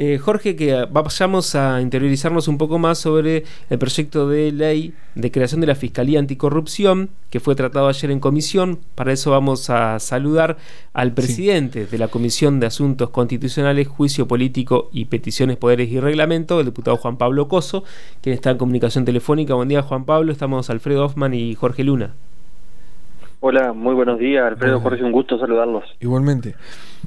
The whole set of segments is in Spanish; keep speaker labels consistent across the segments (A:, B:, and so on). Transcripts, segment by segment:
A: Eh, Jorge, que vayamos a interiorizarnos un poco más sobre el proyecto de ley de creación de la Fiscalía Anticorrupción, que fue tratado ayer en comisión. Para eso vamos a saludar al presidente de la Comisión de Asuntos Constitucionales, Juicio Político y Peticiones, Poderes y Reglamento, el diputado Juan Pablo Coso, quien está en comunicación telefónica. Buen día, Juan Pablo. Estamos Alfredo Hoffman y Jorge Luna.
B: Hola, muy buenos días, Alfredo Jorge, un gusto saludarlos.
A: Igualmente.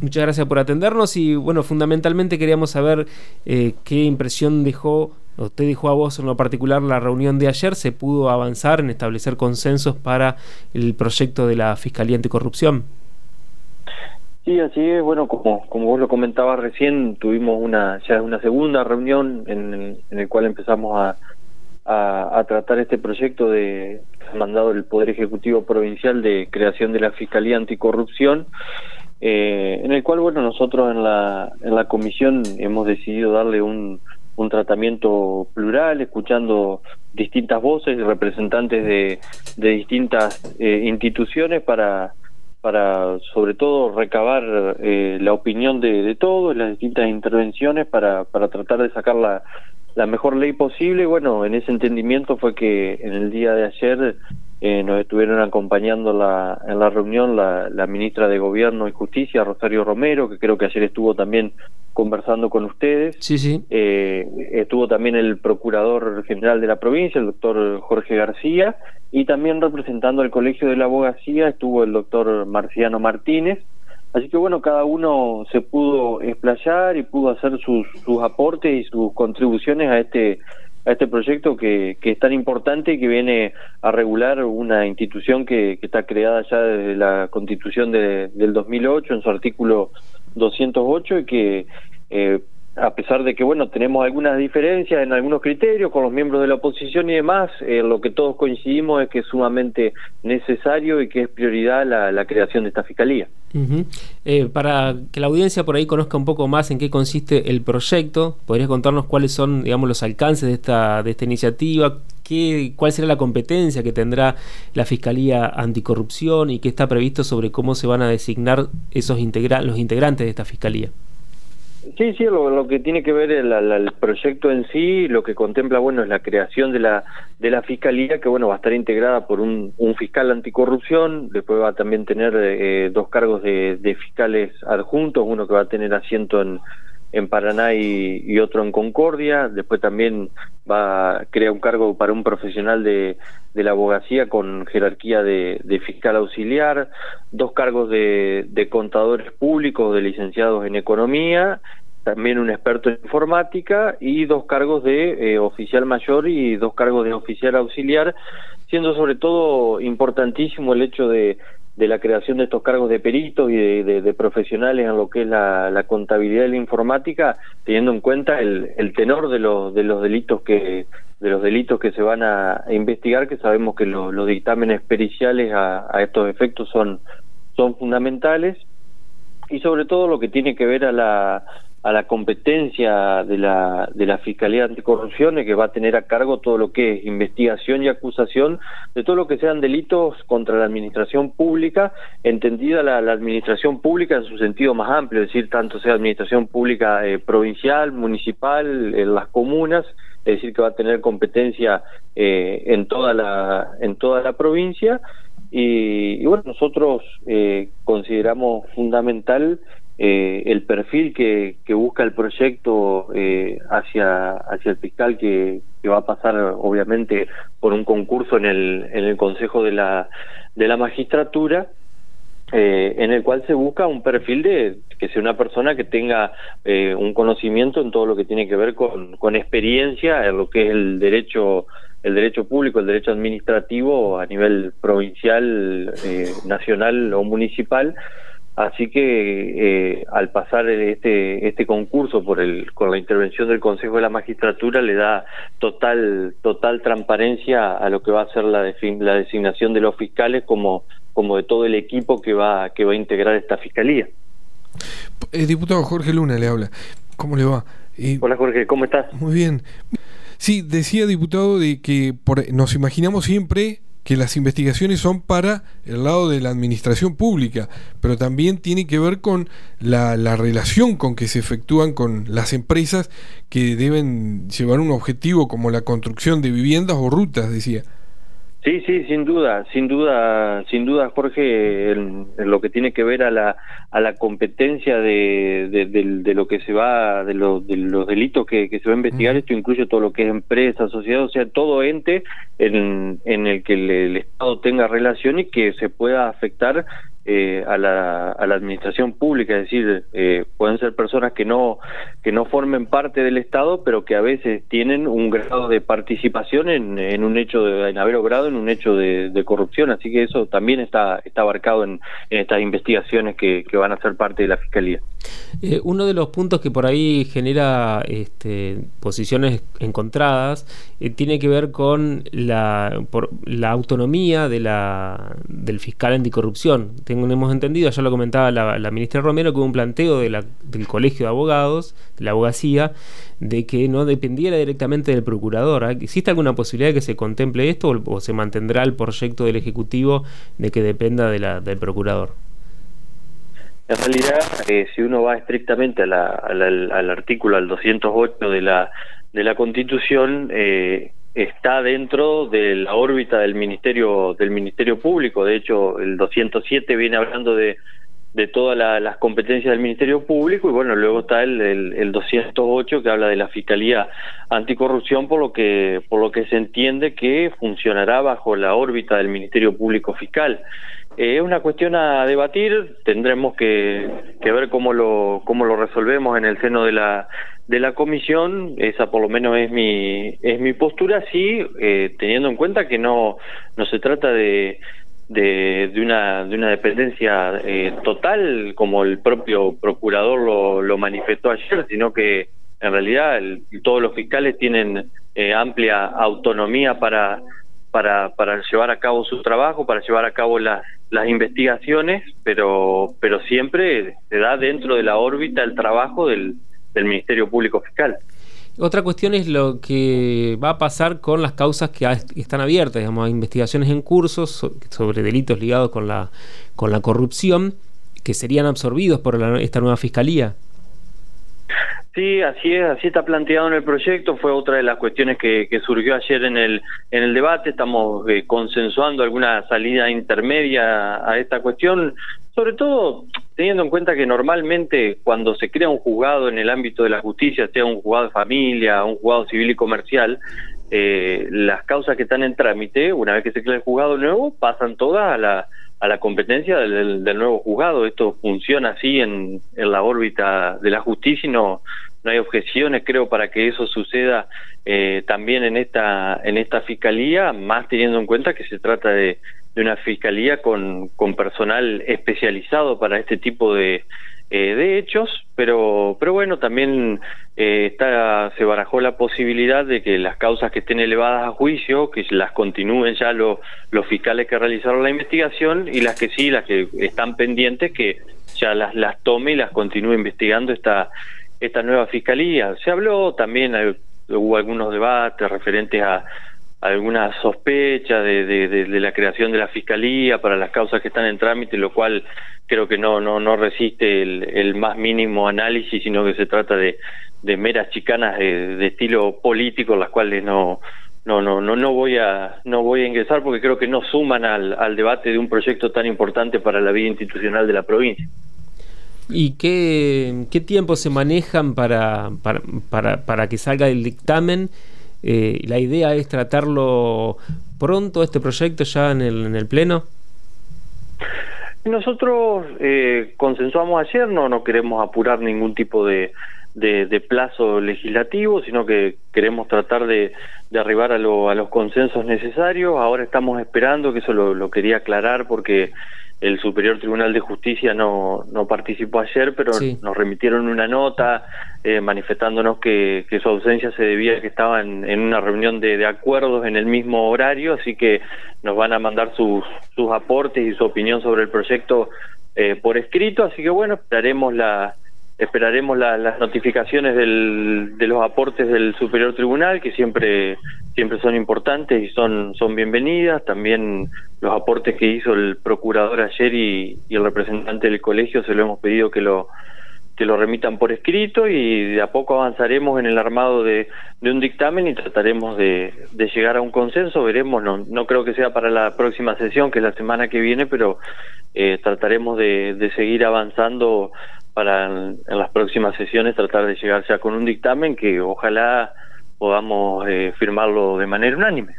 A: Muchas gracias por atendernos y bueno, fundamentalmente queríamos saber eh, qué impresión dejó, o te dejó a vos en lo particular la reunión de ayer, ¿se pudo avanzar en establecer consensos para el proyecto de la Fiscalía Anticorrupción?
B: Sí, así es, bueno, como, como vos lo comentabas recién, tuvimos una ya una segunda reunión en, en el cual empezamos a a, tratar este proyecto de mandado el Poder Ejecutivo Provincial de creación de la Fiscalía Anticorrupción, eh, en el cual, bueno, nosotros en la, en la comisión hemos decidido darle un, un tratamiento plural, escuchando distintas voces y representantes de, de distintas eh, instituciones para para sobre todo recabar eh, la opinión de, de todos, las distintas intervenciones para, para tratar de sacar la, la mejor ley posible. Bueno, en ese entendimiento fue que en el día de ayer eh, nos estuvieron acompañando la, en la reunión la, la, ministra de Gobierno y Justicia, Rosario Romero, que creo que ayer estuvo también conversando con ustedes.
A: Sí, sí.
B: Eh, estuvo también el procurador general de la provincia, el doctor Jorge García, y también representando al Colegio de la Abogacía estuvo el doctor Marciano Martínez. Así que bueno, cada uno se pudo explayar y pudo hacer sus, sus aportes y sus contribuciones a este a este proyecto que, que es tan importante y que viene a regular una institución que, que está creada ya desde la constitución de, del 2008 en su artículo 208 y que eh, a pesar de que bueno tenemos algunas diferencias en algunos criterios con los miembros de la oposición y demás, eh, lo que todos coincidimos es que es sumamente necesario y que es prioridad la, creación de esta fiscalía.
A: Eh, para que la audiencia por ahí conozca un poco más en qué consiste el proyecto, ¿podrías contarnos cuáles son, digamos, los alcances de esta, de esta iniciativa? Qué, ¿Cuál será la competencia que tendrá la Fiscalía Anticorrupción y qué está previsto sobre cómo se van a designar esos integra los integrantes de esta Fiscalía?
B: Sí, sí, lo, que tiene que ver el, el, proyecto en sí, lo que contempla, bueno, es la creación de la de la fiscalía, que bueno, va a estar integrada por un, un fiscal anticorrupción, después va a también tener eh, dos cargos de, de, fiscales adjuntos, uno que va a tener asiento en, en Paraná y, otro en Concordia. Después también va a crear un cargo para un profesional de, de la abogacía con jerarquía de, de fiscal auxiliar, dos cargos de, de contadores públicos, de licenciados en economía, también un experto en informática y dos cargos de eh, oficial mayor y dos cargos de oficial auxiliar, siendo sobre todo importantísimo el hecho de de la creación de estos cargos de peritos y de, profesionales en lo que es la, contabilidad y la informática, teniendo en cuenta el, tenor de los, de los delitos que de los delitos que se van a, investigar, que sabemos que los dictámenes periciales a, a estos efectos son son fundamentales. Y sobre todo lo que tiene que ver a la a la competencia de la, de la Fiscalía Anticorrupción que va a tener a cargo todo lo que es investigación y acusación de todo lo que sean delitos contra la administración pública, entendida la, administración pública en su sentido más amplio, es decir, tanto sea administración pública eh, provincial, municipal, en las comunas, es decir, que va a tener competencia eh, en, toda la, en toda la provincia. Y, y bueno, nosotros eh, consideramos fundamental eh, el perfil que, busca el proyecto eh, hacia, hacia el fiscal que, que, va a pasar obviamente por un concurso en el, en el Consejo de la, de la Magistratura, eh, en el cual se busca un perfil de que sea una persona que tenga eh, un conocimiento en todo lo que tiene que ver con, con experiencia en lo que es el derecho el derecho público, el derecho administrativo a nivel provincial, eh, nacional o municipal, Así que eh, al pasar este este concurso por el con la intervención del Consejo de la Magistratura le da total total transparencia a lo que va a ser la, la designación de los fiscales como como de todo el equipo que va que va a integrar esta fiscalía.
C: Eh, diputado Jorge Luna le habla. ¿Cómo le va?
B: Eh, Hola Jorge, ¿cómo estás?
C: Muy bien. Sí, decía diputado de que por, nos imaginamos siempre que las investigaciones son para el lado de la administración pública, pero también tiene que ver con la, la relación con que se efectúan con las empresas que deben llevar un objetivo como la construcción de viviendas o rutas, decía.
B: Sí, sí, sin duda, sin duda, sin duda, Jorge, en, lo que tiene que ver a la, a la competencia de, de, lo que se va, de, lo, de los delitos que, que, se va a investigar, esto incluye todo lo que es empresa, sociedad, o sea, todo ente en, en el que el Estado tenga relación y que se pueda afectar eh, a, la, a la administración pública, es decir, eh, pueden ser personas que no que no formen parte del Estado, pero que a veces tienen un grado de participación en, en un hecho de en haber obrado en un hecho de, corrupción, así que eso también está está abarcado en, en estas investigaciones que, que, van a ser parte de la fiscalía.
A: Eh, uno de los puntos que por ahí genera este, posiciones encontradas eh, tiene que ver con la, por, la autonomía de la, del fiscal anticorrupción hemos entendido, ya lo comentaba la, ministra Romero, que hubo un planteo de del Colegio de Abogados, de la abogacía, de que no dependiera directamente del procurador. ¿Existe alguna posibilidad de que se contemple esto o, se mantendrá el proyecto del Ejecutivo de que dependa del procurador?
B: En realidad, eh, si uno va estrictamente al artículo, al 208 de la, de la Constitución, eh, está dentro de la órbita del ministerio del ministerio público de hecho el 207 viene hablando de de todas las competencias del Ministerio Público y bueno, luego está el, el, 208 que habla de la Fiscalía Anticorrupción por lo que por lo que se entiende que funcionará bajo la órbita del Ministerio Público Fiscal. Eh, es una cuestión a debatir, tendremos que, que ver cómo lo cómo lo resolvemos en el seno de la de la comisión, esa por lo menos es mi, es mi postura, sí, eh, teniendo en cuenta que no, no se trata de, de, una, de una dependencia eh, total, como el propio procurador lo, lo manifestó ayer, sino que en realidad todos los fiscales tienen eh, amplia autonomía para, para, para llevar a cabo su trabajo, para llevar a cabo las, las investigaciones, pero, pero siempre se da dentro de la órbita el trabajo del, del Ministerio Público Fiscal.
A: Otra cuestión es lo que va a pasar con las causas que están abiertas, digamos, investigaciones en curso sobre delitos ligados con la, con la corrupción que serían absorbidos por esta nueva fiscalía.
B: Sí, así es, así está planteado en el proyecto. Fue otra de las cuestiones que, surgió ayer en el en el debate. Estamos eh, consensuando alguna salida intermedia a esta cuestión, sobre todo teniendo en cuenta que normalmente cuando se crea un juzgado en el ámbito de la justicia, sea un juzgado de familia, un juzgado civil y comercial, eh, las causas que están en trámite, una vez que se crea el juzgado nuevo, pasan todas a la, a la competencia del, nuevo juzgado. Esto funciona así en, en la órbita de la justicia y no, no hay objeciones, creo, para que eso suceda eh, también en esta, en esta fiscalía, más teniendo en cuenta que se trata de, de una fiscalía con, con personal especializado para este tipo de, eh, de hechos, pero, pero bueno, también eh, está, se barajó la posibilidad de que las causas que estén elevadas a juicio, que las continúen ya los fiscales que realizaron la investigación y las que sí, las que están pendientes, que ya las, las tome y las continúe investigando esta, esta nueva fiscalía. Se habló también, eh, hubo algunos debates referentes a alguna sospecha de, de, la creación de la fiscalía para las causas que están en trámite, lo cual creo que no no no resiste el, más mínimo análisis, sino que se trata de, de meras chicanas de, estilo político, las cuales no no no no no voy a no voy a ingresar porque creo que no suman al, al debate de un proyecto tan importante para la vida institucional de la provincia.
A: ¿Y qué, qué tiempo se manejan para, para, para, para que salga el dictamen? Eh, la idea es tratarlo pronto, este proyecto ya en el, en el Pleno.
B: Nosotros eh, consensuamos ayer, no, no queremos apurar ningún tipo de, de, plazo legislativo, sino que queremos tratar de, de arribar a, lo, a los consensos necesarios. Ahora estamos esperando, que eso lo, lo quería aclarar porque el Superior Tribunal de Justicia no, no participó ayer, pero nos remitieron una nota eh, manifestándonos que, que, su ausencia se debía a que estaban en una reunión de, de, acuerdos en el mismo horario, así que nos van a mandar sus, sus aportes y su opinión sobre el proyecto eh, por escrito, así que bueno, esperaremos la esperaremos las notificaciones del, de los aportes del Superior Tribunal, que siempre siempre son importantes y son, son bienvenidas. También los aportes que hizo el procurador ayer y, el representante del colegio se lo hemos pedido que lo que lo remitan por escrito y de a poco avanzaremos en el armado de, un dictamen y trataremos de, llegar a un consenso. Veremos, no, no creo que sea para la próxima sesión, que es la semana que viene, pero eh, trataremos de, de seguir avanzando para en, las próximas sesiones tratar de llegar ya con un dictamen que ojalá podamos eh, firmarlo de manera unánime.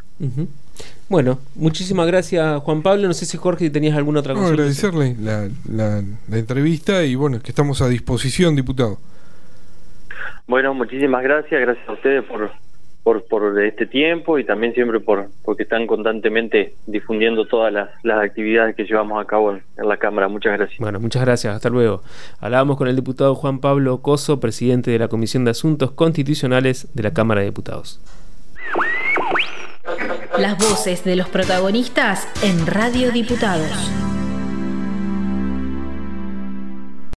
A: Bueno, muchísimas gracias Juan Pablo. No sé si Jorge tenías alguna otra cosa.
C: agradecerle la, la, entrevista y bueno, que estamos a disposición, diputado.
B: Bueno, muchísimas gracias. Gracias a ustedes por, por, por este tiempo y también siempre por porque están constantemente difundiendo todas las, las actividades que llevamos a cabo en, la Cámara. Muchas gracias.
A: Bueno, muchas gracias. Hasta luego. Hablábamos con el diputado Juan Pablo Coso, presidente de la Comisión de Asuntos Constitucionales de la Cámara de Diputados.
D: Las voces de los protagonistas en Radio Diputados.